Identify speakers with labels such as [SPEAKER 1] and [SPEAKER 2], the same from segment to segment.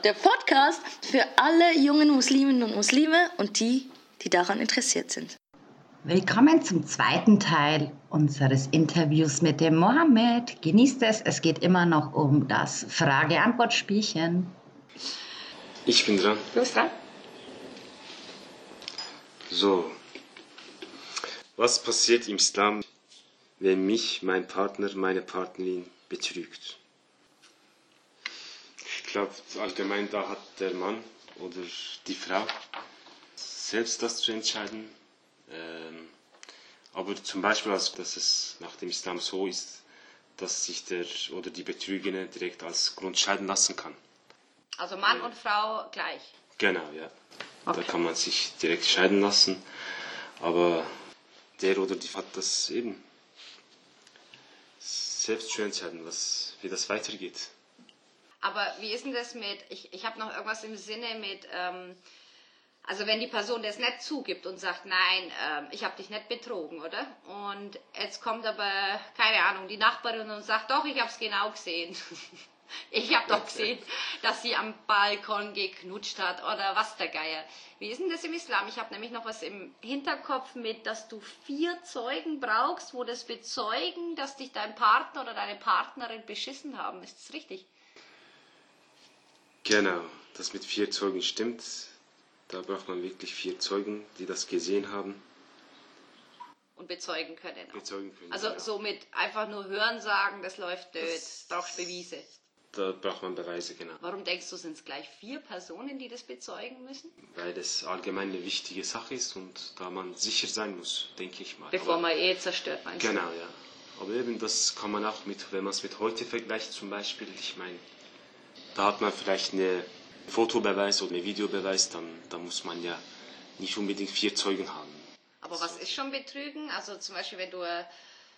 [SPEAKER 1] Der Podcast für alle jungen Musliminnen und Muslime und die, die daran interessiert sind.
[SPEAKER 2] Willkommen zum zweiten Teil unseres Interviews mit dem Mohammed. Genießt es, es geht immer noch um das Frage-Antwort-Spielchen.
[SPEAKER 3] Ich bin dran.
[SPEAKER 1] Du bist dran.
[SPEAKER 3] So. Was passiert im Islam, wenn mich mein Partner, meine Partnerin betrügt? Ich glaube, allgemein da hat der Mann oder die Frau selbst das zu entscheiden. Ähm, aber zum Beispiel, also, dass es nach dem Islam so ist, dass sich der oder die Betrügene direkt als Grund scheiden lassen kann.
[SPEAKER 4] Also Mann und Frau gleich.
[SPEAKER 3] Genau, ja.
[SPEAKER 4] Okay.
[SPEAKER 3] Da kann man sich direkt scheiden lassen. Aber der oder die hat das eben selbst zu entscheiden, was, wie das weitergeht.
[SPEAKER 4] Aber wie ist denn das mit, ich, ich habe noch irgendwas im Sinne mit, ähm, also wenn die Person das nicht zugibt und sagt, nein, ähm, ich habe dich nicht betrogen, oder? Und jetzt kommt aber, keine Ahnung, die Nachbarin und sagt, doch, ich habe es genau gesehen. ich habe doch gesehen, dass sie am Balkon geknutscht hat oder was der Geier. Wie ist denn das im Islam? Ich habe nämlich noch was im Hinterkopf mit, dass du vier Zeugen brauchst, wo das bezeugen, dass dich dein Partner oder deine Partnerin beschissen haben. Ist das richtig?
[SPEAKER 3] Genau, das mit vier Zeugen stimmt. Da braucht man wirklich vier Zeugen, die das gesehen haben.
[SPEAKER 4] Und bezeugen können. Auch.
[SPEAKER 3] Bezeugen können.
[SPEAKER 4] Also
[SPEAKER 3] genau.
[SPEAKER 4] somit einfach nur hören sagen, das läuft blöd,
[SPEAKER 3] Das-
[SPEAKER 4] brauchst Beweise.
[SPEAKER 3] Da braucht man Beweise, genau.
[SPEAKER 4] Warum denkst du, sind es gleich vier Personen, die das bezeugen müssen?
[SPEAKER 3] Weil das allgemein eine wichtige Sache ist und da man sicher sein muss, denke ich mal.
[SPEAKER 4] Bevor
[SPEAKER 3] Aber-
[SPEAKER 4] man Ehe zerstört, meinst
[SPEAKER 3] Genau, ja. Aber eben, das kann man auch mit, wenn man es mit heute vergleicht zum Beispiel, ich meine, da hat man vielleicht eine Fotobeweis oder eine Videobeweis, dann, dann muss man ja nicht unbedingt vier Zeugen haben.
[SPEAKER 4] du? Aber was ist schon Betrügen? Also zum Beispiel, wenn du ein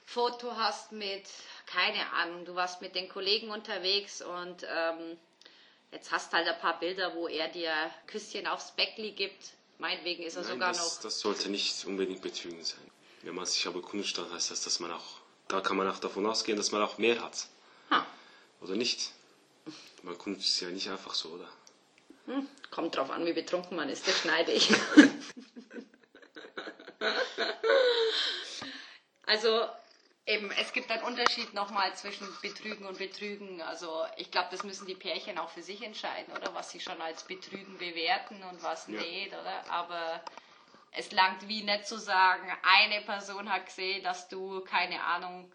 [SPEAKER 4] Foto hast mit, keine Ahnung, du warst mit den Kollegen unterwegs und ähm, jetzt hast halt ein paar Bilder, wo er dir Küsschen aufs Beckli gibt. Meinetwegen ist er
[SPEAKER 3] Nein,
[SPEAKER 4] sogar
[SPEAKER 3] das,
[SPEAKER 4] noch.
[SPEAKER 3] das sollte nicht unbedingt Betrügen sein. Wenn man sich aber kundigt, dann heißt das, dass man auch, da kann man auch davon ausgehen, dass man auch mehr hat.
[SPEAKER 4] Ha,
[SPEAKER 3] Oder nicht? Man kundigt es ja nicht einfach so, oder?
[SPEAKER 4] hm, kommt drauf an, wie betrunken man ist, das schneide ich. Also eben, es gibt einen Unterschied nochmal zwischen Betrügen und Betrügen. Also ich glaube, das müssen die Pärchen auch für sich entscheiden, oder? Was sie schon als Betrügen bewerten und was
[SPEAKER 3] Ja.
[SPEAKER 4] nicht, oder? Aber es langt wie nicht zu sagen, eine Person hat gesehen, dass du, keine Ahnung,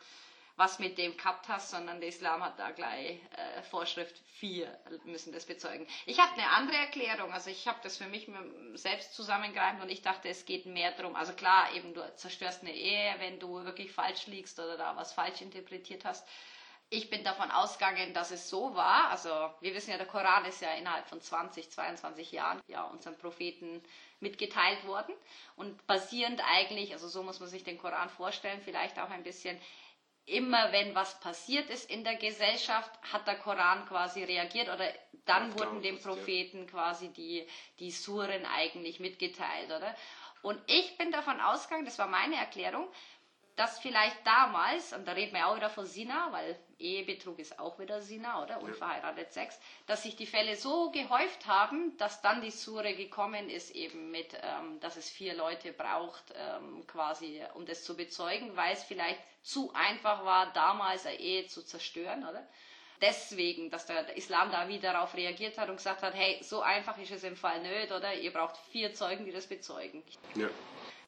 [SPEAKER 4] was mit dem gehabt hast, sondern der Islam hat da gleich äh, Vorschrift, vier müssen das bezeugen. Ich habe eine andere Erklärung, also ich habe das für mich selbst zusammengereimt und ich dachte, es geht mehr darum, also klar, eben du zerstörst eine Ehe, wenn du wirklich falsch liegst oder da was falsch interpretiert hast. Ich bin davon ausgegangen, dass es so war. Also wir wissen ja, der Koran ist ja innerhalb von 20, 22 Jahren ja unserem Propheten mitgeteilt worden und basierend eigentlich, also so muss man sich den Koran vorstellen, vielleicht auch ein bisschen immer wenn was passiert ist in der Gesellschaft, hat der Koran quasi reagiert oder dann
[SPEAKER 3] Auf
[SPEAKER 4] wurden dem
[SPEAKER 3] ja.
[SPEAKER 4] Propheten quasi die, die Suren eigentlich mitgeteilt, oder? Und ich bin davon ausgegangen, das war meine Erklärung, dass vielleicht damals, und da reden wir auch wieder von Sina, weil Ehebetrug ist auch wieder Sina, oder? Unverheiratet Sex, dass sich die Fälle so gehäuft haben, dass dann die Sure gekommen ist, eben mit, ähm, dass es vier Leute braucht, ähm, quasi, um das zu bezeugen, weil es vielleicht zu einfach war, damals eine Ehe zu zerstören, oder? Deswegen, dass der, Islam da wieder darauf reagiert hat und gesagt hat, hey, so einfach ist es im Fall nicht, oder? Ihr braucht vier Zeugen, die das bezeugen.
[SPEAKER 3] Ja.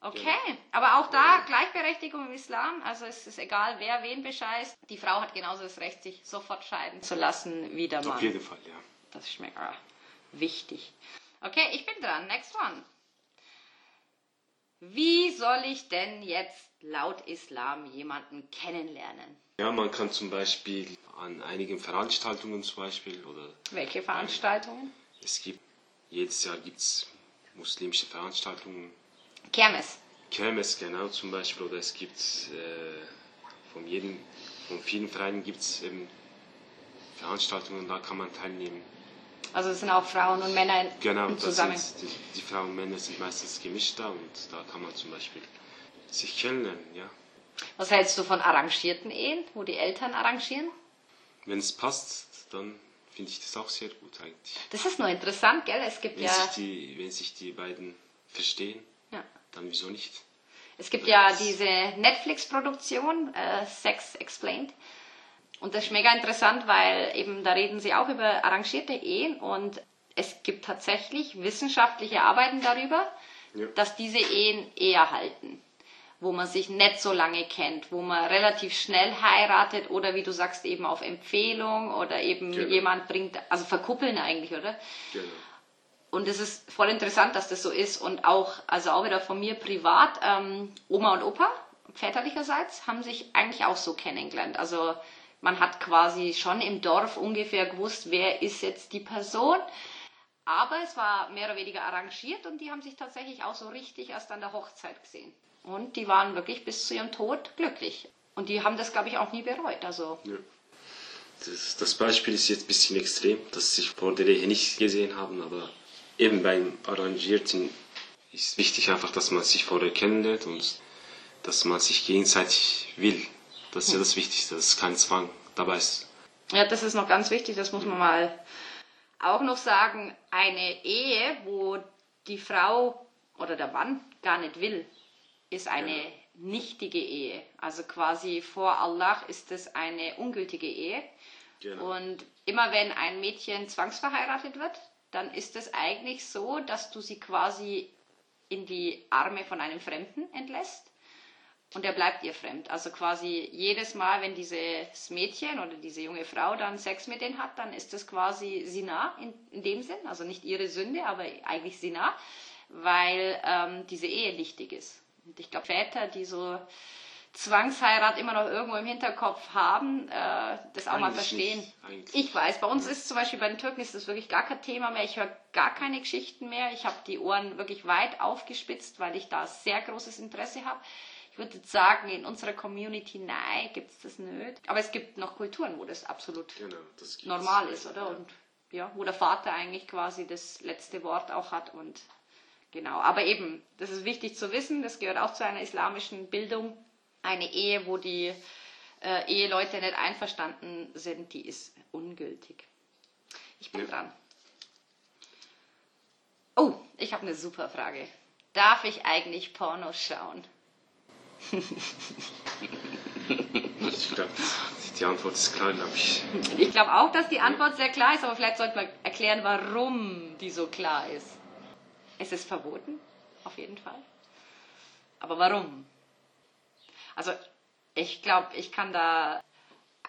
[SPEAKER 4] Okay, aber auch da Gleichberechtigung im Islam, also es ist egal, wer wen bescheißt. Die Frau hat genauso das Recht, sich sofort scheiden zu lassen wie der Mann.
[SPEAKER 3] Auf jeden Fall, ja.
[SPEAKER 4] Das ist mir ah, wichtig. Okay, ich bin dran. Next one. Wie soll ich denn jetzt laut Islam jemanden kennenlernen?
[SPEAKER 3] Ja, man kann zum Beispiel an einigen Veranstaltungen zum Beispiel oder
[SPEAKER 4] Welche Veranstaltungen?
[SPEAKER 3] es gibt, jedes Jahr gibt es muslimische Veranstaltungen,
[SPEAKER 4] Kermes.
[SPEAKER 3] Kermes genau zum Beispiel oder es gibt äh, von jedem, von vielen Vereinen gibt es eben Veranstaltungen, da kann man teilnehmen.
[SPEAKER 4] Also es sind auch Frauen und Männer
[SPEAKER 3] Genau,
[SPEAKER 4] zusammen.
[SPEAKER 3] sind, die, die Frauen und Männer sind meistens gemischt da und da kann man zum Beispiel sich kennenlernen, ja.
[SPEAKER 4] Was hältst du von arrangierten Ehen, wo die Eltern arrangieren?
[SPEAKER 3] Wenn es passt, dann finde ich das auch sehr gut eigentlich.
[SPEAKER 4] Das ist nur interessant, gell? Es gibt
[SPEAKER 3] Wenn,
[SPEAKER 4] ja,
[SPEAKER 3] sich, die, wenn sich die beiden verstehen. Dann wieso nicht?
[SPEAKER 4] Es gibt ja diese Netflix-Produktion, äh, Sex Explained. Und das ist mega interessant, weil eben da reden sie auch über arrangierte Ehen und es gibt tatsächlich wissenschaftliche Arbeiten darüber,
[SPEAKER 3] Ja.
[SPEAKER 4] dass diese Ehen eher halten, wo man sich nicht so lange kennt, wo man relativ schnell heiratet oder wie du sagst eben auf Empfehlung oder eben
[SPEAKER 3] Genau.
[SPEAKER 4] jemand bringt, also verkuppeln eigentlich, oder?
[SPEAKER 3] Genau.
[SPEAKER 4] Und es ist voll interessant, dass das so ist. Und auch, also auch wieder von mir privat, ähm, Oma und Opa, väterlicherseits, haben sich eigentlich auch so kennengelernt. Also man hat quasi schon im Dorf ungefähr gewusst, wer ist jetzt die Person. Aber es war mehr oder weniger arrangiert und die haben sich tatsächlich auch so richtig erst an der Hochzeit gesehen. Und die waren wirklich bis zu ihrem Tod glücklich. Und die haben das, glaube ich, auch nie bereut. Also
[SPEAKER 3] Ja. Das, das Beispiel ist jetzt ein bisschen extrem, dass sie sich vor der Ehe nicht gesehen haben, aber eben beim Arrangierten ist wichtig einfach, dass man sich vorher kennenlernt und dass man sich gegenseitig will. Das ist ja das Wichtigste, dass kein Zwang dabei ist.
[SPEAKER 4] Ja, das ist noch ganz wichtig, das muss man mal auch noch sagen. Eine Ehe, wo die Frau oder der Mann gar nicht will, ist eine
[SPEAKER 3] Ja.
[SPEAKER 4] nichtige Ehe. Also quasi vor Allah ist es eine ungültige Ehe.
[SPEAKER 3] Genau.
[SPEAKER 4] Und immer wenn ein Mädchen zwangsverheiratet wird, dann ist es eigentlich so, dass du sie quasi in die Arme von einem Fremden entlässt und er bleibt ihr fremd. Also quasi jedes Mal, wenn dieses Mädchen oder diese junge Frau dann Sex mit denen hat, dann ist das quasi Sina in, in dem Sinn, also nicht ihre Sünde, aber eigentlich Sina, weil ähm, diese Ehe nichtig ist. Und ich glaube, Väter, die so Zwangsheirat immer noch irgendwo im Hinterkopf haben, äh, das auch mal
[SPEAKER 3] Eigentlich
[SPEAKER 4] verstehen.
[SPEAKER 3] nicht, eigentlich.
[SPEAKER 4] Ich weiß, bei uns ist zum Beispiel bei den Türken ist das wirklich gar kein Thema mehr. Ich höre gar keine Geschichten mehr. Ich habe die Ohren wirklich weit aufgespitzt, weil ich da sehr großes Interesse habe. Ich würde jetzt sagen, in unserer Community, nein, gibt es das nicht. Aber es gibt noch Kulturen, wo das absolut
[SPEAKER 3] Genau, das
[SPEAKER 4] normal ist, oder?
[SPEAKER 3] Ja.
[SPEAKER 4] Und ja, wo der Vater eigentlich quasi das letzte Wort auch hat und genau. Aber eben, das ist wichtig zu wissen, das gehört auch zu einer islamischen Bildung. Eine Ehe, wo die äh, Eheleute nicht einverstanden sind, die ist ungültig. Ich bin
[SPEAKER 3] Ja.
[SPEAKER 4] dran. Oh, ich habe eine super Frage. Darf ich eigentlich Pornos schauen?
[SPEAKER 3] Ich glaube, die Antwort ist klar, glaube ich.
[SPEAKER 4] Ich glaube auch, dass die Antwort sehr klar ist, aber vielleicht sollte man erklären, warum die so klar ist. Es ist verboten, auf jeden Fall. Aber warum? Also, ich glaube, ich kann da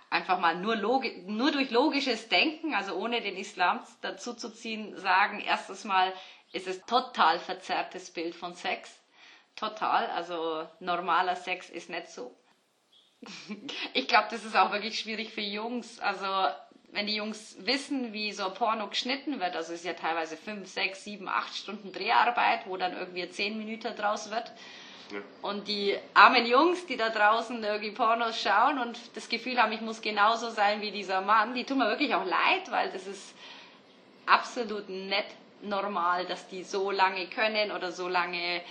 [SPEAKER 4] einfach mal nur, nur durch logisches Denken, also ohne den Islam dazu zu ziehen, sagen, erstens mal ist es total verzerrtes Bild von Sex. Total, also normaler Sex ist nicht so. Ich glaube, das ist auch wirklich schwierig für Jungs. Also, wenn die Jungs wissen, wie so Porno geschnitten wird, also es ist ja teilweise fünf, sechs, sieben, acht Stunden Dreharbeit, wo dann irgendwie zehn Minuten draus wird. Und die armen Jungs, die da draußen irgendwie Pornos schauen und das Gefühl haben, ich muss genauso sein wie dieser Mann, die tun mir wirklich auch leid, weil das ist absolut nicht normal, dass die so lange können oder so lange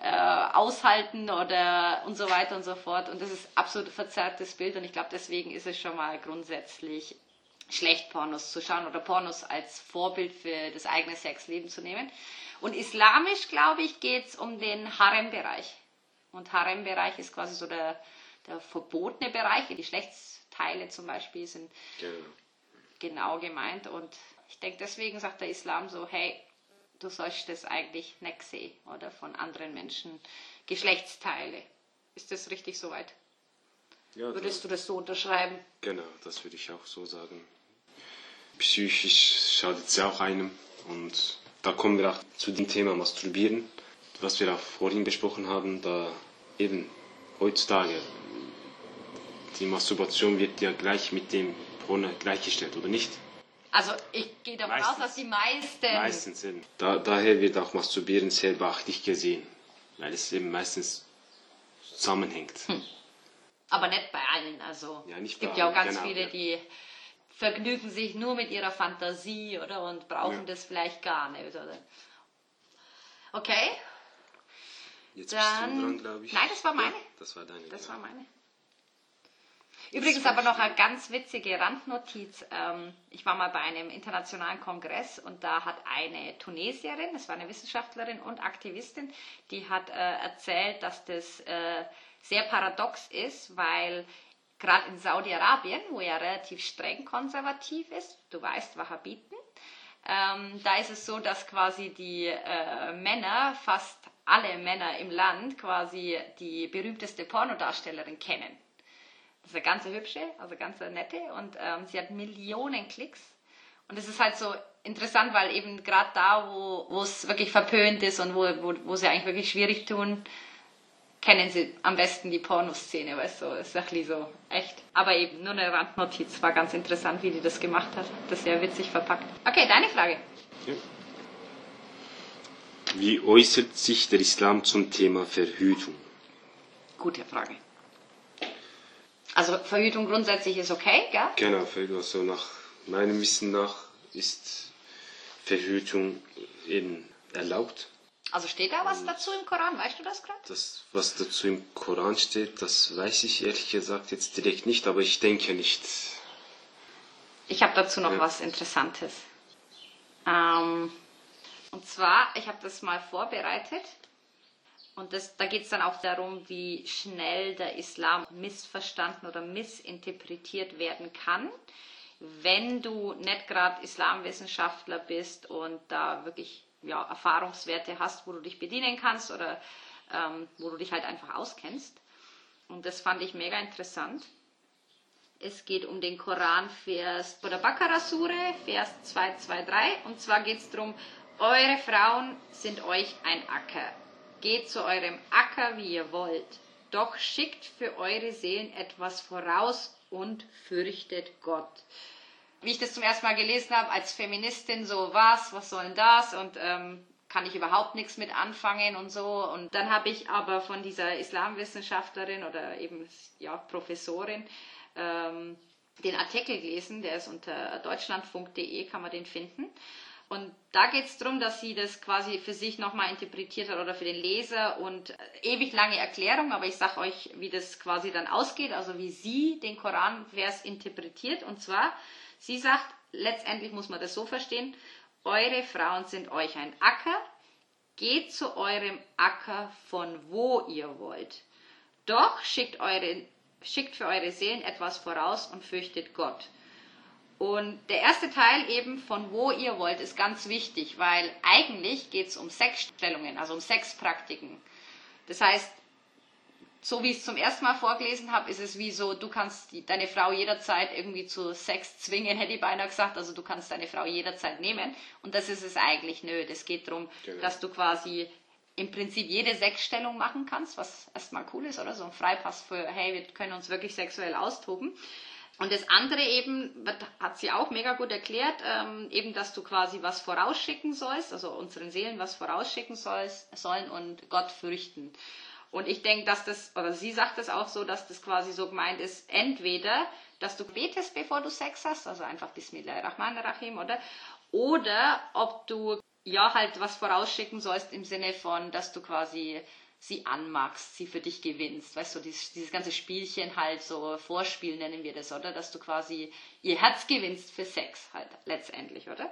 [SPEAKER 4] äh, aushalten oder und so weiter und so fort. Und das ist absolut verzerrtes Bild und ich glaube, deswegen ist es schon mal grundsätzlich schlecht, Pornos zu schauen oder Pornos als Vorbild für das eigene Sexleben zu nehmen. Und islamisch, glaube ich, geht es um den Harem-Bereich. Und Harem-Bereich ist quasi so der, der verbotene Bereich. Die Geschlechtsteile zum Beispiel sind
[SPEAKER 3] Genau.
[SPEAKER 4] genau gemeint. Und ich denke, deswegen sagt der Islam so, hey, du sollst das eigentlich nicht sehen oder von anderen Menschen Geschlechtsteile. Ist das richtig soweit?
[SPEAKER 3] Ja,
[SPEAKER 4] Würdest du das so unterschreiben?
[SPEAKER 3] Genau, das würde ich auch so sagen. Psychisch schadet es ja auch einem. Und da kommen wir auch zu dem Thema Masturbieren, was wir auch vorhin besprochen haben. Da eben heutzutage die Masturbation wird ja gleich mit dem Porno gleichgestellt, oder nicht?
[SPEAKER 4] Also ich gehe davon aus,
[SPEAKER 3] Meistens.
[SPEAKER 4] dass die meisten
[SPEAKER 3] Meistens eben. Da, daher wird auch Masturbieren sehr beachtlich gesehen, weil es eben meistens zusammenhängt.
[SPEAKER 4] Aber nicht bei allen. Also
[SPEAKER 3] Ja, nicht
[SPEAKER 4] es gibt
[SPEAKER 3] bei
[SPEAKER 4] ja auch ganz
[SPEAKER 3] genau,
[SPEAKER 4] viele,
[SPEAKER 3] ja.
[SPEAKER 4] die vergnügen sich nur mit ihrer Fantasie, oder? Und brauchen
[SPEAKER 3] Ja.
[SPEAKER 4] das vielleicht gar nicht, oder? Okay,
[SPEAKER 3] Jetzt
[SPEAKER 4] Dann-
[SPEAKER 3] bist du dran, glaube ich.
[SPEAKER 4] Nein, das war meine.
[SPEAKER 3] Ja, das war deine.
[SPEAKER 4] das war meine. Übrigens aber noch eine ganz witzige Randnotiz. Ähm, ich war mal bei einem internationalen Kongress und da hat eine Tunesierin, das war eine Wissenschaftlerin und Aktivistin, die hat äh, erzählt, dass das äh, sehr paradox ist, weil gerade in Saudi-Arabien, wo ja relativ streng konservativ ist, du weißt, Wahhabiten, ähm, da ist es so, dass quasi die äh, Männer, fast alle Männer im Land, quasi die berühmteste Pornodarstellerin kennen. Das ist eine ganz hübsche, also ganz nette und ähm, sie hat Millionen Klicks. Und es ist halt so interessant, weil eben gerade da, wo es wirklich verpönt ist und wo, wo, wo sie eigentlich wirklich schwierig tun, kennen sie am besten die Pornoszene, weißt du, ist ein bisschen so echt. Aber eben nur eine Randnotiz, war ganz interessant, wie die das gemacht hat. Das ist sehr witzig verpackt. Okay, deine Frage. Ja.
[SPEAKER 3] Wie äußert sich der Islam zum Thema Verhütung?
[SPEAKER 4] Gute Frage. Also Verhütung grundsätzlich ist okay, gell?
[SPEAKER 3] Genau, also nach meinem Wissen nach ist Verhütung eben erlaubt.
[SPEAKER 4] Also steht da was dazu im Koran? Weißt du das gerade?
[SPEAKER 3] Das, was dazu im Koran steht, das weiß ich ehrlich gesagt jetzt direkt nicht, aber ich denke nicht.
[SPEAKER 4] Ich habe dazu noch ja. was Interessantes. Ähm, und zwar, ich habe das mal vorbereitet. Und das, da geht es dann auch darum, wie schnell der Islam missverstanden oder missinterpretiert werden kann, wenn du nicht gerade Islamwissenschaftler bist und da wirklich ja, Erfahrungswerte hast, wo du dich bedienen kannst oder ähm, wo du dich halt einfach auskennst. Und das fand ich mega interessant. Es geht um den Koran-Vers bei der Bakara-Sure, Vers 223. Und zwar geht es darum, eure Frauen sind euch ein Acker. Geht zu eurem Acker, wie ihr wollt. Doch schickt für eure Seelen etwas voraus und fürchtet Gott wie ich das zum ersten Mal gelesen habe, als Feministin so, was, was soll denn das? Und ähm, kann ich überhaupt nichts mit anfangen und so. Und dann habe ich aber von dieser Islamwissenschaftlerin oder eben ja, Professorin ähm, den Artikel gelesen, der ist unter deutschlandfunk.de, kann man den finden. Und da geht es darum, dass sie das quasi für sich nochmal interpretiert hat oder für den Leser und ewig lange Erklärung, aber ich sage euch, wie das quasi dann ausgeht, also wie sie den Koranvers interpretiert. Und zwar Sie sagt, letztendlich muss man das so verstehen, eure Frauen sind euch ein Acker, geht zu eurem Acker von wo ihr wollt. Doch schickt, eure, schickt für eure Seelen etwas voraus und fürchtet Gott. Und der erste Teil eben von wo ihr wollt ist ganz wichtig, weil eigentlich geht es um Sexstellungen, also um Sexpraktiken. Das heißt, so wie ich es zum ersten Mal vorgelesen habe, ist es wie so, du kannst die, deine Frau jederzeit irgendwie zu Sex zwingen, hätte ich beinahe gesagt. Also du kannst deine Frau jederzeit nehmen. Und das ist es eigentlich nö. Es geht darum, genau. dass du quasi im Prinzip jede Sexstellung machen kannst, was erstmal cool ist, oder? So ein Freipass für, hey, wir können uns wirklich sexuell austoben. Und das andere eben, hat sie auch mega gut erklärt, ähm, eben, dass du quasi was vorausschicken sollst, also unseren Seelen was vorausschicken sollst, sollen und Gott fürchten. Und ich denke, dass das, oder sie sagt es auch so, dass das quasi so gemeint ist, entweder, dass du betest, bevor du Sex hast, also einfach Bismillahirrahmanirrahim, oder? Oder ob du ja halt was vorausschicken sollst im Sinne von, dass du quasi sie anmachst, sie für dich gewinnst. Weißt du, dieses, dieses ganze Spielchen halt so Vorspiel nennen wir das, oder? Dass du quasi ihr Herz gewinnst für Sex halt letztendlich, oder?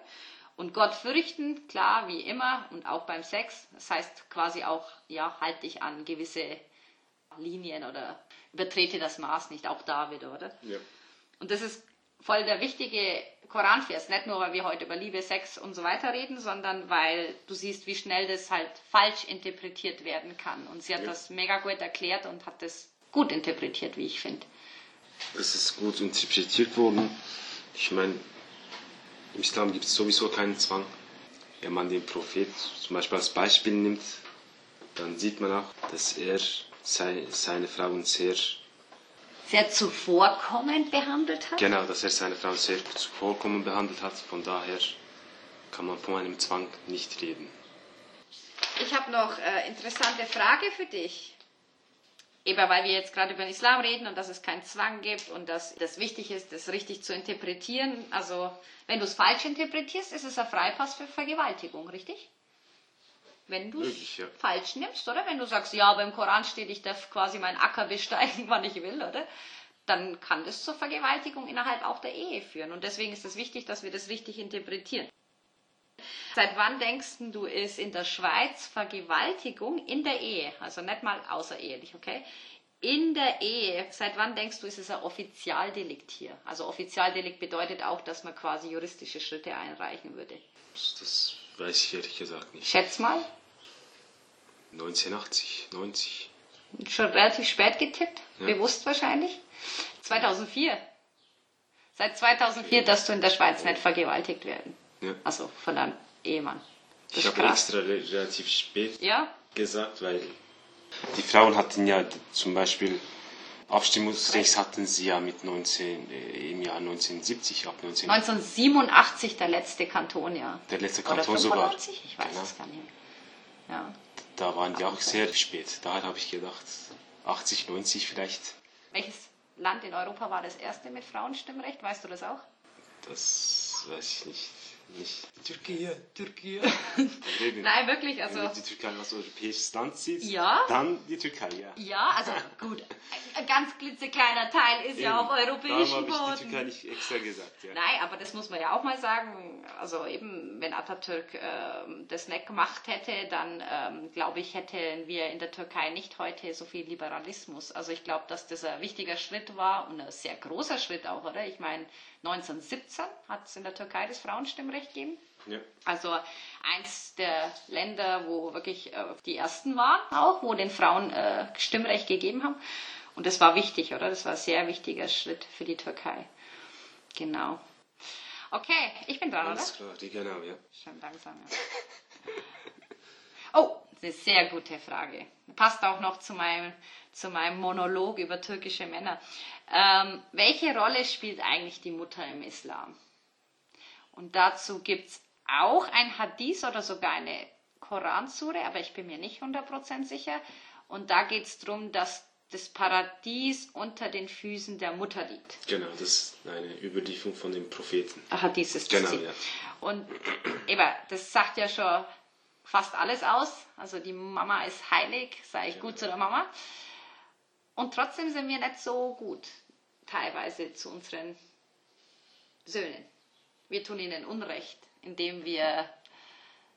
[SPEAKER 4] Und Gott fürchten, klar, wie immer, und auch beim Sex. Das heißt quasi auch, ja, halt dich an gewisse Linien oder übertrete das Maß nicht, auch da wieder, oder? Ja. Und das ist voll der wichtige Koranvers, nicht nur, weil wir heute über Liebe, Sex und so weiter reden, sondern weil du siehst, wie schnell das halt falsch interpretiert werden kann. Und sie hat ja. das mega gut erklärt und hat das gut interpretiert, wie ich finde.
[SPEAKER 3] Es ist gut interpretiert worden. Ich meine, im Islam gibt es sowieso keinen Zwang. Wenn man den Prophet zum Beispiel als Beispiel nimmt, dann sieht man auch, dass er seine Frauen sehr
[SPEAKER 4] sehr zuvorkommend behandelt hat?
[SPEAKER 3] Genau, dass er seine Frau sehr zuvorkommend behandelt hat. Von daher kann man von einem Zwang nicht reden.
[SPEAKER 4] Ich habe noch eine äh, interessante Frage für dich eben weil wir jetzt gerade über den Islam reden und dass es keinen Zwang gibt und dass das wichtig ist, das richtig zu interpretieren. Also wenn du es falsch interpretierst, ist es ein Freipass für Vergewaltigung, richtig? Wenn du es ja. falsch nimmst, oder? Wenn du sagst, ja, aber im Koran steht, ich darf quasi meinen Acker besteigen, wann ich will, oder? dann kann das zur Vergewaltigung innerhalb auch der Ehe führen. Und deswegen ist es wichtig, dass wir das richtig interpretieren. Seit wann denkst du, ist in der Schweiz Vergewaltigung in der Ehe, also nicht mal außerehelich, okay? In der Ehe, seit wann denkst du, ist es ein Offizialdelikt hier? Also Offizialdelikt bedeutet auch, dass man quasi juristische Schritte einreichen würde.
[SPEAKER 3] Das weiß ich ehrlich gesagt nicht.
[SPEAKER 4] Schätz mal.
[SPEAKER 3] 1980, 90.
[SPEAKER 4] Schon relativ spät getippt,
[SPEAKER 3] Ja.
[SPEAKER 4] bewusst wahrscheinlich. 2004. Seit 2004 darfst du in der Schweiz nicht vergewaltigt werden.
[SPEAKER 3] Ja.
[SPEAKER 4] Also von deinem Ehemann. Das
[SPEAKER 3] Ich habe extra re relativ spät
[SPEAKER 4] Ja,
[SPEAKER 3] gesagt, weil die Frauen hatten ja zum Beispiel Abstimmungsrecht hatten sie ja mit 19, äh, im Jahr 1970, ab 19,
[SPEAKER 4] 1987 der letzte Kanton, ja.
[SPEAKER 3] der letzte
[SPEAKER 4] Oder
[SPEAKER 3] Kanton sogar.
[SPEAKER 4] 95? Ich weiß
[SPEAKER 3] Genau.
[SPEAKER 4] es gar nicht. Ja.
[SPEAKER 3] Da waren die auch sehr spät. Da habe ich gedacht, 80, 90 vielleicht.
[SPEAKER 4] Welches Land in Europa war das erste mit Frauenstimmrecht? Weißt du das auch?
[SPEAKER 3] Das weiß ich nicht. Nicht. Türkei, Türkei.
[SPEAKER 4] Nein, wirklich,
[SPEAKER 3] Wenn
[SPEAKER 4] also.
[SPEAKER 3] die Türkei als europäisches Land sieht,
[SPEAKER 4] Ja.
[SPEAKER 3] dann die Türkei, ja.
[SPEAKER 4] Ja, also gut. Ein ganz klitzekleiner Teil ist ja
[SPEAKER 3] Eben.
[SPEAKER 4] auf europäischem
[SPEAKER 3] Darum habe ich die Türkei
[SPEAKER 4] Boden.
[SPEAKER 3] nicht extra gesagt, ja.
[SPEAKER 4] Nein, aber das muss man ja auch mal sagen. Also eben, wenn Atatürk ähm, das nicht gemacht hätte, dann ähm, glaube ich, hätten wir in der Türkei nicht heute so viel Liberalismus. Also ich glaube, dass das ein wichtiger Schritt war und ein sehr großer Schritt auch, oder? Ich meine, 1917 hat es in der Türkei das Frauenstimmrecht gegeben.
[SPEAKER 3] ja.
[SPEAKER 4] Also eins der Länder, wo wirklich äh, die ersten waren, auch, wo den Frauen äh, Stimmrecht gegeben haben. Und das war wichtig, oder? Das war ein sehr wichtiger Schritt für die Türkei. Genau. Okay, ich bin dran, oder?
[SPEAKER 3] Alles klar, die genau, ja.
[SPEAKER 4] Schon langsam, ja. Oh, eine sehr gute Frage. Passt auch noch zu meinem, zu meinem Monolog über türkische Männer. Ähm, welche Rolle spielt eigentlich die Mutter im Islam? Und dazu gibt es auch ein Hadith oder sogar eine Koransure, aber ich bin mir nicht 100% sicher. Und da geht es darum, dass das Paradies unter den Füßen der Mutter liegt.
[SPEAKER 3] Genau, das ist eine Überlieferung von den Propheten.
[SPEAKER 4] Hadith ist das
[SPEAKER 3] Genau,
[SPEAKER 4] Ziel.
[SPEAKER 3] ja.
[SPEAKER 4] Und eben, das sagt ja schon fast alles aus. Also die Mama ist heilig, sei ich gut zu der Mama. Und trotzdem sind wir nicht so gut teilweise zu unseren Söhnen. Wir tun ihnen Unrecht, indem wir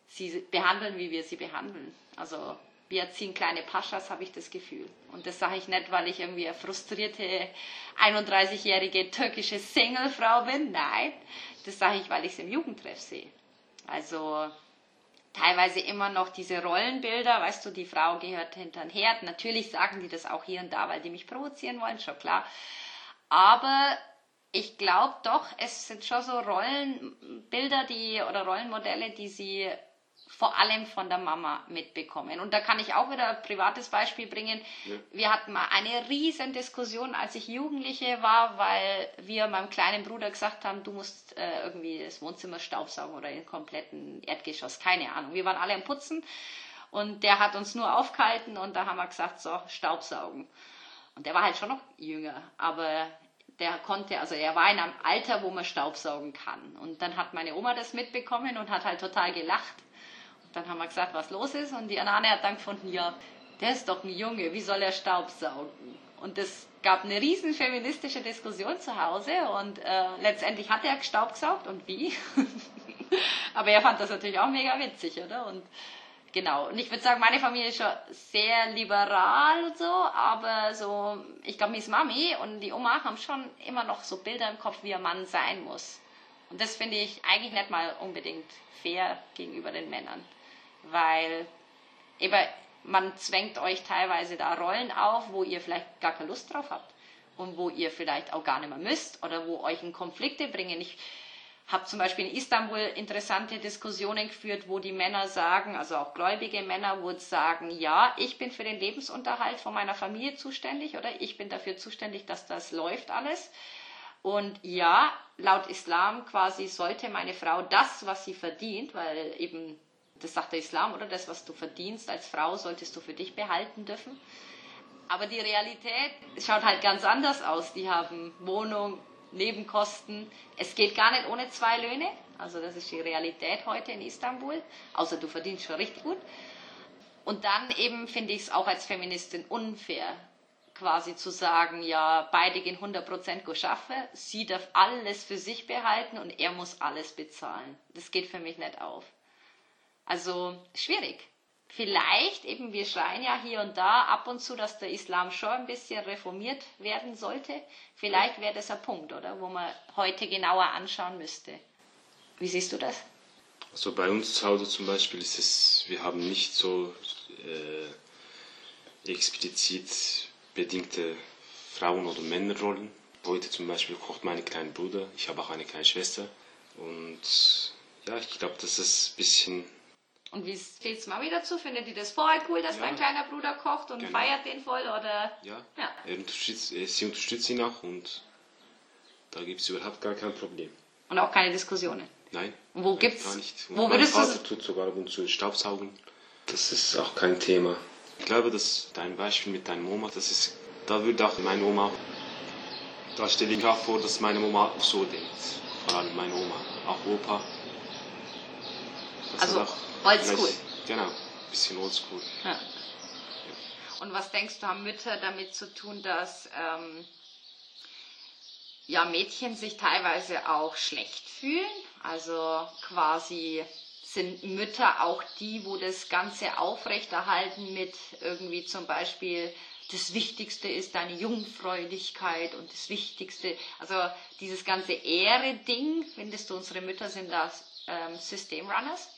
[SPEAKER 4] sie behandeln, wie wir sie behandeln. Also wir erziehen kleine Paschas, habe ich das Gefühl. Und das sage ich nicht, weil ich irgendwie eine frustrierte 31-jährige türkische Singlefrau bin. Nein, das sage ich, weil ich es im Jugendtreff sehe. Also teilweise immer noch diese Rollenbilder, weißt du, die Frau gehört hinter den Herd. Natürlich sagen die das auch hier und da, weil die mich provozieren wollen, schon klar. Aber ich glaube doch, es sind schon so Rollenbilder, die oder Rollenmodelle, die sie vor allem von der Mama mitbekommen. Und da kann ich auch wieder ein privates Beispiel bringen.
[SPEAKER 3] Ja.
[SPEAKER 4] Wir hatten mal eine riesen Diskussion, als ich Jugendliche war, weil wir meinem kleinen Bruder gesagt haben, du musst äh, irgendwie das Wohnzimmer staubsaugen oder den kompletten Erdgeschoss, keine Ahnung. Wir waren alle am Putzen und der hat uns nur aufgehalten und da haben wir gesagt, so, Staubsaugen. Und der war halt schon noch jünger, aber der konnte, also er war in einem Alter, wo man Staubsaugen kann. Und dann hat meine Oma das mitbekommen und hat halt total gelacht. Und dann haben wir gesagt, was los ist. Und die Anane hat dann gefunden, ja, der ist doch ein Junge, wie soll er Staubsaugen? Und es gab eine riesen feministische Diskussion zu Hause und äh, letztendlich hat er gestaubsaugt und wie. Aber er fand das natürlich auch mega witzig, oder? Und genau. Und ich würde sagen, meine Familie ist schon sehr liberal und so, aber so, ich glaube, Miss Mami und die Oma haben schon immer noch so Bilder im Kopf, wie ein Mann sein muss. Und das finde ich eigentlich nicht mal unbedingt fair gegenüber den Männern. Weil eben, man zwängt euch teilweise da Rollen auf, wo ihr vielleicht gar keine Lust drauf habt. Und wo ihr vielleicht auch gar nicht mehr müsst oder wo euch in Konflikte bringen. Ich habe zum Beispiel in Istanbul interessante Diskussionen geführt, wo die Männer sagen, also auch gläubige Männer, wo sagen, ja, ich bin für den Lebensunterhalt von meiner Familie zuständig oder ich bin dafür zuständig, dass das läuft alles. Und ja, laut Islam quasi sollte meine Frau das, was sie verdient, weil eben, das sagt der Islam, oder das, was du verdienst als Frau, solltest du für dich behalten dürfen. Aber die Realität schaut halt ganz anders aus. Die haben Wohnung, Nebenkosten. Es geht gar nicht ohne zwei Löhne. Also das ist die Realität heute in Istanbul. Außer du verdienst schon richtig gut. Und dann eben finde ich es auch als Feministin unfair, quasi zu sagen, ja, beide gehen 100% go schaffen, sie darf alles für sich behalten und er muss alles bezahlen. Das geht für mich nicht auf. Also schwierig. Vielleicht, eben wir schreien ja hier und da ab und zu, dass der Islam schon ein bisschen reformiert werden sollte. Vielleicht wäre das ein Punkt, oder? Wo man heute genauer anschauen müsste. Wie siehst du das?
[SPEAKER 3] Also bei uns zu Hause zum Beispiel ist es, wir haben nicht so äh, explizit bedingte Frauen- oder Männerrollen. Heute zum Beispiel kocht mein kleiner Bruder, ich habe auch eine kleine Schwester. Und ja, ich glaube, das ist ein bisschen
[SPEAKER 4] und wie steht Mami dazu? Findet die das voll cool, dass
[SPEAKER 3] Ja.
[SPEAKER 4] dein kleiner Bruder kocht und
[SPEAKER 3] Genau.
[SPEAKER 4] feiert den voll? Oder?
[SPEAKER 3] Ja,
[SPEAKER 4] Ja.
[SPEAKER 3] Er unterstützt, sie unterstützt ihn auch und da gibt es überhaupt gar kein Problem.
[SPEAKER 4] Und auch keine Diskussionen.
[SPEAKER 3] Nein.
[SPEAKER 4] Und wo
[SPEAKER 3] nein,
[SPEAKER 4] gibt's-
[SPEAKER 3] Gar nicht. Und
[SPEAKER 4] wo
[SPEAKER 3] mein
[SPEAKER 4] würdest du-
[SPEAKER 3] Vater tut sogar ab und zu Staubsaugen. Das ist auch kein Thema. Ich glaube, dass dein Beispiel mit deiner Oma, das ist, da würde auch meine Oma, da stelle ich mir auch vor, dass meine Oma auch so denkt. Vor allem meine Oma, auch Opa. Das
[SPEAKER 4] Also,
[SPEAKER 3] auch
[SPEAKER 4] oldschool.
[SPEAKER 3] Genau, ein bisschen oldschool.
[SPEAKER 4] Ja. Und was denkst du, haben Mütter damit zu tun, dass ähm, ja, Mädchen sich teilweise auch schlecht fühlen? Also quasi sind Mütter auch die, wo das Ganze aufrechterhalten mit irgendwie zum Beispiel das Wichtigste ist deine Jungfräulichkeit und das Wichtigste, also dieses ganze Ehre-Ding, findest du, unsere Mütter sind das ähm, Systemrunners?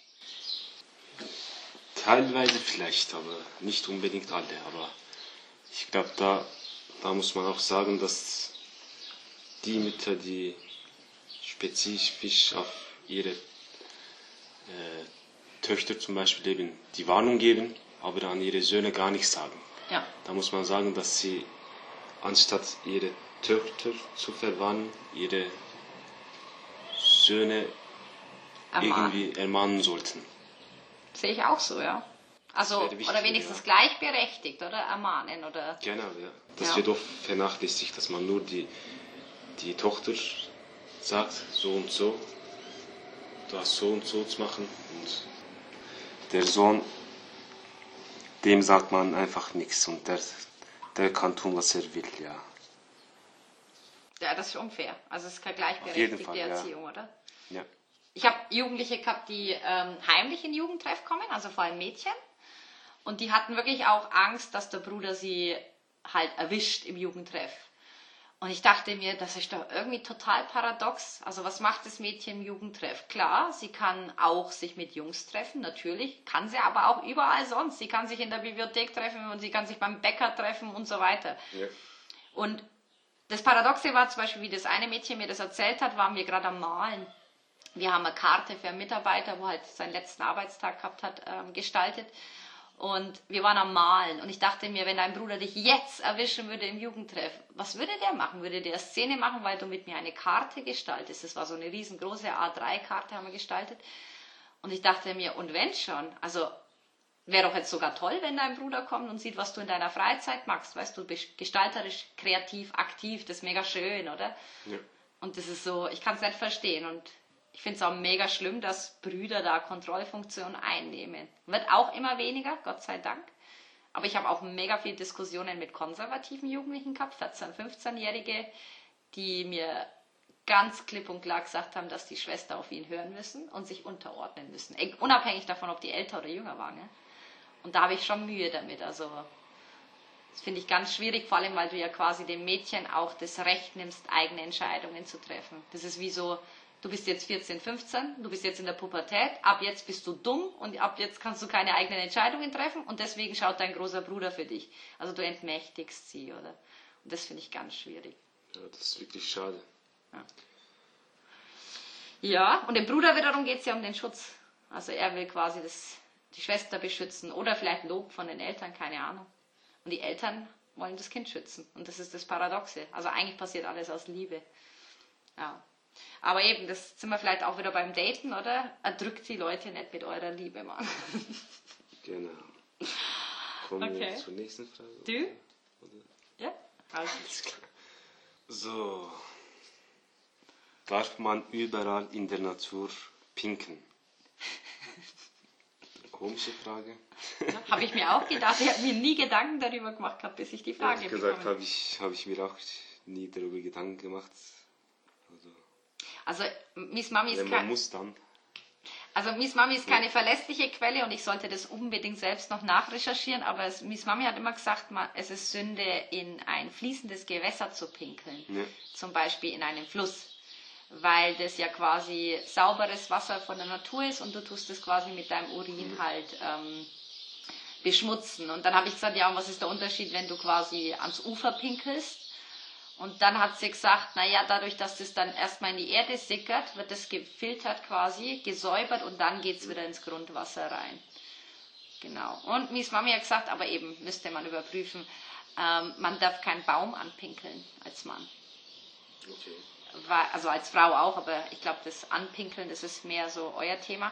[SPEAKER 3] Teilweise vielleicht, aber nicht unbedingt alle. Aber ich glaube, da, da muss man auch sagen, dass die Mütter, die spezifisch auf ihre äh, Töchter zum Beispiel eben die Warnung geben, aber an ihre Söhne gar nichts sagen.
[SPEAKER 4] Ja.
[SPEAKER 3] Da muss man sagen, dass sie anstatt ihre Töchter zu verwarnen, ihre Söhne
[SPEAKER 4] Ermahnen.
[SPEAKER 3] irgendwie ermahnen sollten.
[SPEAKER 4] Sehe ich auch so, ja. Also,
[SPEAKER 3] wichtig,
[SPEAKER 4] oder wenigstens
[SPEAKER 3] ja.
[SPEAKER 4] gleichberechtigt, oder? Ermahnen, oder?
[SPEAKER 3] Genau, ja. Das
[SPEAKER 4] Ja.
[SPEAKER 3] wird oft vernachlässigt, dass man nur die, die Tochter sagt, so und so, du hast so und so zu machen. Und der Sohn, dem sagt man einfach nichts und der, der kann tun, was er will, ja.
[SPEAKER 4] Ja, das ist unfair. Also, es ist keine gleichberechtigte
[SPEAKER 3] Fall, ja.
[SPEAKER 4] Erziehung, oder?
[SPEAKER 3] ja.
[SPEAKER 4] Ich habe Jugendliche gehabt, die ähm, heimlich in Jugendtreff kommen, also vor allem Mädchen. Und die hatten wirklich auch Angst, dass der Bruder sie halt erwischt im Jugendtreff. Und ich dachte mir, das ist doch irgendwie total paradox. Also was macht das Mädchen im Jugendtreff? Klar, sie kann auch sich mit Jungs treffen, natürlich, kann sie aber auch überall sonst. Sie kann sich in der Bibliothek treffen und sie kann sich beim Bäcker treffen und so weiter.
[SPEAKER 3] ja.
[SPEAKER 4] Und das Paradoxe war zum Beispiel, wie das eine Mädchen mir das erzählt hat, waren wir gerade am Malen. Wir haben eine Karte für einen Mitarbeiter, wo halt seinen letzten Arbeitstag gehabt hat, ähm, gestaltet. Und wir waren am Malen. Und ich dachte mir, wenn dein Bruder dich jetzt erwischen würde im Jugendtreff, was würde der machen? Würde der Szene machen, weil du mit mir eine Karte gestaltest? Das war so eine riesengroße A3-Karte, haben wir gestaltet. Und ich dachte mir, und wenn schon? Also wäre doch jetzt sogar toll, wenn dein Bruder kommt und sieht, was du in deiner Freizeit machst. Weißt du, bist gestalterisch, kreativ, aktiv, das ist mega schön, oder?
[SPEAKER 3] ja.
[SPEAKER 4] Und das ist so, ich kann es nicht verstehen. Und ich finde es auch mega schlimm, dass Brüder da Kontrollfunktionen einnehmen. Wird auch immer weniger, Gott sei Dank. Aber ich habe auch mega viele Diskussionen mit konservativen Jugendlichen gehabt, 14-, 15-Jährige, die mir ganz klipp und klar gesagt haben, dass die Schwester auf ihn hören müssen und sich unterordnen müssen. Unabhängig davon, ob die älter oder jünger waren. Ja? Und da habe ich schon Mühe damit. Also das finde ich ganz schwierig, vor allem weil du ja quasi dem Mädchen auch das Recht nimmst, eigene Entscheidungen zu treffen. Das ist wie so, du bist jetzt 14, 15, du bist jetzt in der Pubertät, ab jetzt bist du dumm und ab jetzt kannst du keine eigenen Entscheidungen treffen und deswegen schaut dein großer Bruder für dich. Also du entmächtigst sie, oder? Und das finde ich ganz schwierig.
[SPEAKER 3] ja, das ist wirklich schade.
[SPEAKER 4] Ja, und dem Bruder wiederum geht es ja um den Schutz. Also er will quasi das, die Schwester beschützen oder vielleicht Lob von den Eltern, keine Ahnung. Und die Eltern wollen das Kind schützen. Und das ist das Paradoxe. Also eigentlich passiert alles aus Liebe. Ja. Aber eben, das sind wir vielleicht auch wieder beim Daten, oder? Erdrückt die Leute nicht mit eurer Liebe, Mann.
[SPEAKER 3] Genau. Kommen wir
[SPEAKER 4] Okay.
[SPEAKER 3] zur nächsten Frage.
[SPEAKER 4] Du? Ja? Also,
[SPEAKER 3] Alles klar. So. Darf man überall in der Natur pinkeln? komische Frage.
[SPEAKER 4] habe ich mir auch gedacht. Ich habe mir nie Gedanken darüber gemacht, gehabt, bis ich die Frage
[SPEAKER 3] Ehrlich gesagt habe ich, hab ich mir auch nie darüber Gedanken gemacht. Also,
[SPEAKER 4] Miss Mami ist kein,
[SPEAKER 3] muss, dann.
[SPEAKER 4] also Miss Mami ist keine verlässliche Quelle und ich sollte das unbedingt selbst noch nachrecherchieren, aber es, Miss Mami hat immer gesagt, es ist Sünde, in ein fließendes Gewässer zu pinkeln.
[SPEAKER 3] Ja.
[SPEAKER 4] Zum Beispiel in einem Fluss. Weil das ja quasi sauberes Wasser von der Natur ist und du tust es quasi mit deinem Urin halt ähm, beschmutzen. Und dann habe ich gesagt, ja, und was ist der Unterschied, wenn du quasi ans Ufer pinkelst? Und dann hat sie gesagt, naja, dadurch, dass das dann erstmal in die Erde sickert, wird das gefiltert quasi, gesäubert und dann geht es wieder ins Grundwasser rein. Genau. Und Miss Mami hat gesagt, aber eben müsste man überprüfen, ähm, man darf keinen Baum anpinkeln als Mann.
[SPEAKER 3] Okay.
[SPEAKER 4] Also als Frau auch, aber ich glaube, das Anpinkeln, das ist mehr so euer Thema.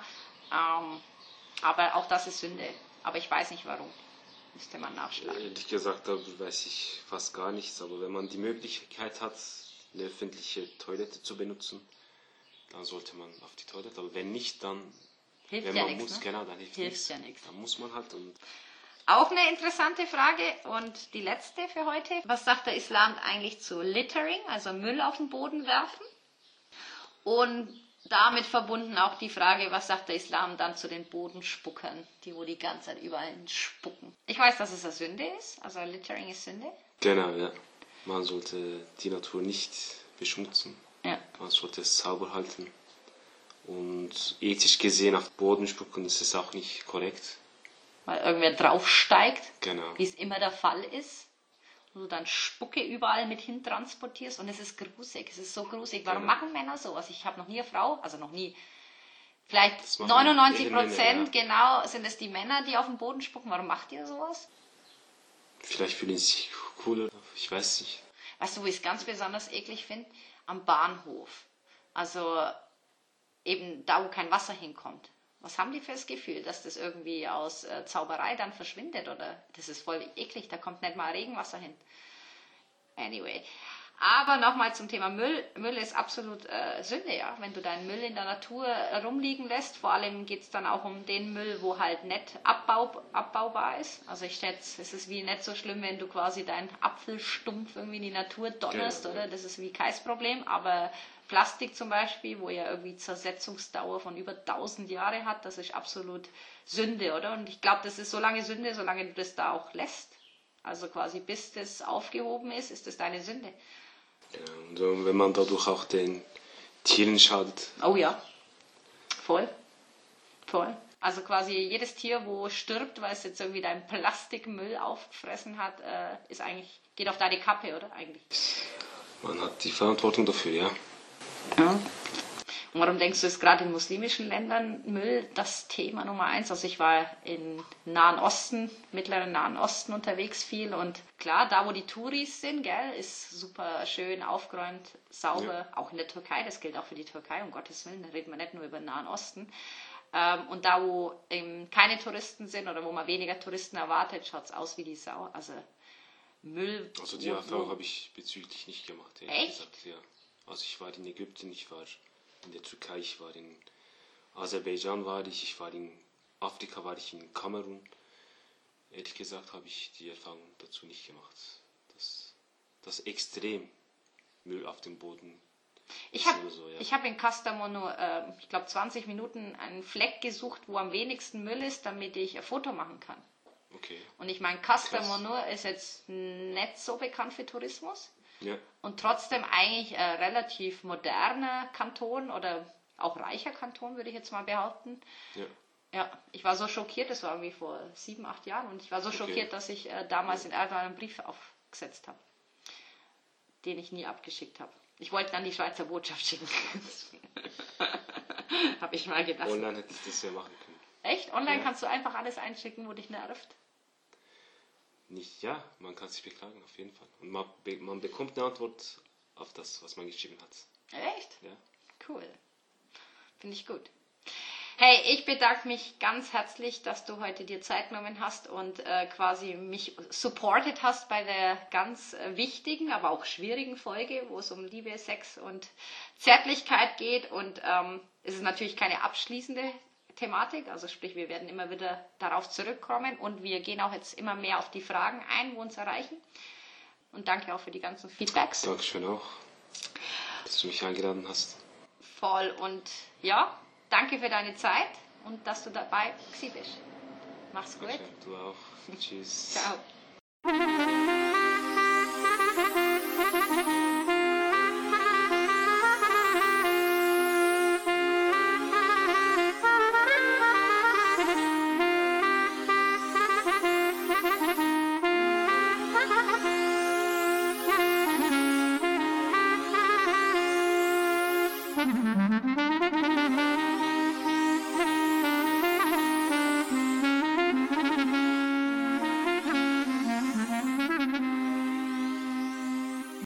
[SPEAKER 4] Ähm, aber auch das ist Sünde. Aber ich weiß nicht warum. Müsste man nachschlagen.
[SPEAKER 3] Ehrlich gesagt, da weiß ich fast gar nichts, aber wenn man die Möglichkeit hat, eine öffentliche Toilette zu benutzen, dann sollte man auf die Toilette. Aber wenn nicht, dann,
[SPEAKER 4] Hilft
[SPEAKER 3] wenn
[SPEAKER 4] ja
[SPEAKER 3] man
[SPEAKER 4] nichts.
[SPEAKER 3] muss,
[SPEAKER 4] Ne?
[SPEAKER 3] genau, dann hilft,
[SPEAKER 4] Hilft
[SPEAKER 3] nichts.
[SPEAKER 4] ja nichts.
[SPEAKER 3] Dann muss man halt und
[SPEAKER 4] Auch eine interessante Frage und die letzte für heute. Was sagt der Islam eigentlich zu Littering, also Müll auf den Boden werfen? Und damit verbunden auch die Frage, was sagt der Islam dann zu den Bodenspuckern, die wo die ganze Zeit überall spucken? Ich weiß, dass es eine Sünde ist, also Littering ist Sünde.
[SPEAKER 3] genau, ja. Man sollte die Natur nicht beschmutzen.
[SPEAKER 4] Ja.
[SPEAKER 3] Man sollte es sauber halten. Und ethisch gesehen auf den Boden spucken, das ist auch nicht korrekt.
[SPEAKER 4] Weil irgendwer draufsteigt,
[SPEAKER 3] Genau.
[SPEAKER 4] wie es immer der Fall ist. Und du dann Spucke überall mit hin transportierst und es ist grusig, es ist so grusig. Warum
[SPEAKER 3] Genau.
[SPEAKER 4] machen Männer sowas? Ich habe noch nie eine Frau, also noch nie, vielleicht
[SPEAKER 3] Das machen
[SPEAKER 4] 99
[SPEAKER 3] Ehemänner,
[SPEAKER 4] Prozent genau sind es die Männer, die auf den Boden spucken. Warum macht ihr sowas?
[SPEAKER 3] Vielleicht fühlen sie sich cooler, ich weiß nicht.
[SPEAKER 4] Weißt du, wo ich es ganz besonders eklig finde? Am Bahnhof. Also eben da, wo kein Wasser hinkommt. Was haben die für das Gefühl, dass das irgendwie aus äh, Zauberei dann verschwindet? Oder das ist voll eklig, da kommt nicht mal Regenwasser hin. Anyway. Aber nochmal zum Thema Müll. Müll ist absolut äh, Sünde, ja. Wenn du deinen Müll in der Natur rumliegen lässt, vor allem geht es dann auch um den Müll, wo halt nicht abbau, abbaubar ist. Also ich schätze, es ist wie nicht so schlimm, wenn du quasi deinen Apfelstumpf irgendwie in die Natur donnerst,
[SPEAKER 3] Genau.
[SPEAKER 4] oder? Das ist wie kein Problem. Aber Plastik zum Beispiel, wo ja irgendwie Zersetzungsdauer von über 1000 Jahre hat, das ist absolut Sünde, oder? Und ich glaube, das ist so lange Sünde, solange du das da auch lässt. Also quasi bis das aufgehoben ist, ist das deine Sünde.
[SPEAKER 3] Genau. Und wenn man dadurch auch den Tieren schadet,
[SPEAKER 4] Oh ja, voll, voll. Also quasi jedes Tier, wo stirbt, weil es jetzt irgendwie deinen Plastikmüll aufgefressen hat, äh, ist eigentlich geht auf deine Kappe, oder eigentlich?
[SPEAKER 3] man hat die Verantwortung dafür, ja.
[SPEAKER 4] Ja. Und warum denkst du, ist gerade in muslimischen Ländern Müll das Thema Nummer eins? Also ich war im Nahen Osten, mittleren Nahen Osten unterwegs viel und klar, da wo die Touris sind, gell, ist super schön aufgeräumt, sauber, auch in der Türkei, das gilt auch für die Türkei, um Gottes Willen, da reden wir nicht nur über den Nahen Osten. Ähm, und da, wo eben keine Touristen sind oder wo man weniger Touristen erwartet, schaut es aus wie die Sau. Also Müll.
[SPEAKER 3] Also die Erfahrung habe ich bezüglich nicht gemacht.
[SPEAKER 4] Echt?
[SPEAKER 3] Gesagt, ja. Also ich war in Ägypten, ich war in der Türkei, ich war in Aserbaidschan war ich, ich war in Afrika, war ich in Kamerun. Ehrlich gesagt habe ich die Erfahrung dazu nicht gemacht. Dass das extrem Müll auf dem Boden
[SPEAKER 4] Ich
[SPEAKER 3] ist
[SPEAKER 4] habe
[SPEAKER 3] so, ja.
[SPEAKER 4] ich hab in Castamonu, äh, ich glaube, 20 Minuten einen Fleck gesucht, wo am wenigsten Müll ist, damit ich ein Foto machen kann.
[SPEAKER 3] Okay.
[SPEAKER 4] Und ich meine, Castamonu ist jetzt nicht so bekannt für Tourismus
[SPEAKER 3] Ja.
[SPEAKER 4] und trotzdem eigentlich ein relativ moderner Kanton oder auch reicher Kanton, würde ich jetzt mal behaupten.
[SPEAKER 3] Ja.
[SPEAKER 4] Ja, ich war so schockiert, das war irgendwie vor sieben, acht Jahren, und ich war so
[SPEAKER 3] Okay.
[SPEAKER 4] schockiert, dass ich äh, damals in Erdogan einen Brief aufgesetzt habe, den ich nie abgeschickt habe. Ich wollte dann die Schweizer Botschaft schicken. habe ich mal gedacht.
[SPEAKER 3] Online hätte ich das ja machen können.
[SPEAKER 4] Echt? Online
[SPEAKER 3] Ja.
[SPEAKER 4] kannst du einfach alles einschicken, wo dich nervt.
[SPEAKER 3] Nicht, ja, man kann sich beklagen, auf jeden Fall. Und man, be man bekommt eine Antwort auf das, was man geschrieben hat.
[SPEAKER 4] Echt?
[SPEAKER 3] Ja.
[SPEAKER 4] Cool. Finde ich gut. Hey, ich bedanke mich ganz herzlich, dass du heute dir Zeit genommen hast und äh, quasi mich supported hast bei der ganz äh, wichtigen, aber auch schwierigen Folge, wo es um Liebe, Sex und Zärtlichkeit geht. Und ähm, es ist natürlich keine abschließende Thematik. Also sprich, wir werden immer wieder darauf zurückkommen und wir gehen auch jetzt immer mehr auf die Fragen ein, wo uns erreichen. Und danke auch für die ganzen Feedbacks.
[SPEAKER 3] Dankeschön auch, dass du mich eingeladen hast.
[SPEAKER 4] Voll und ja, danke für deine Zeit und dass du dabei bist. Mach's gut.
[SPEAKER 3] Danke, du auch. Tschüss.
[SPEAKER 4] Ciao.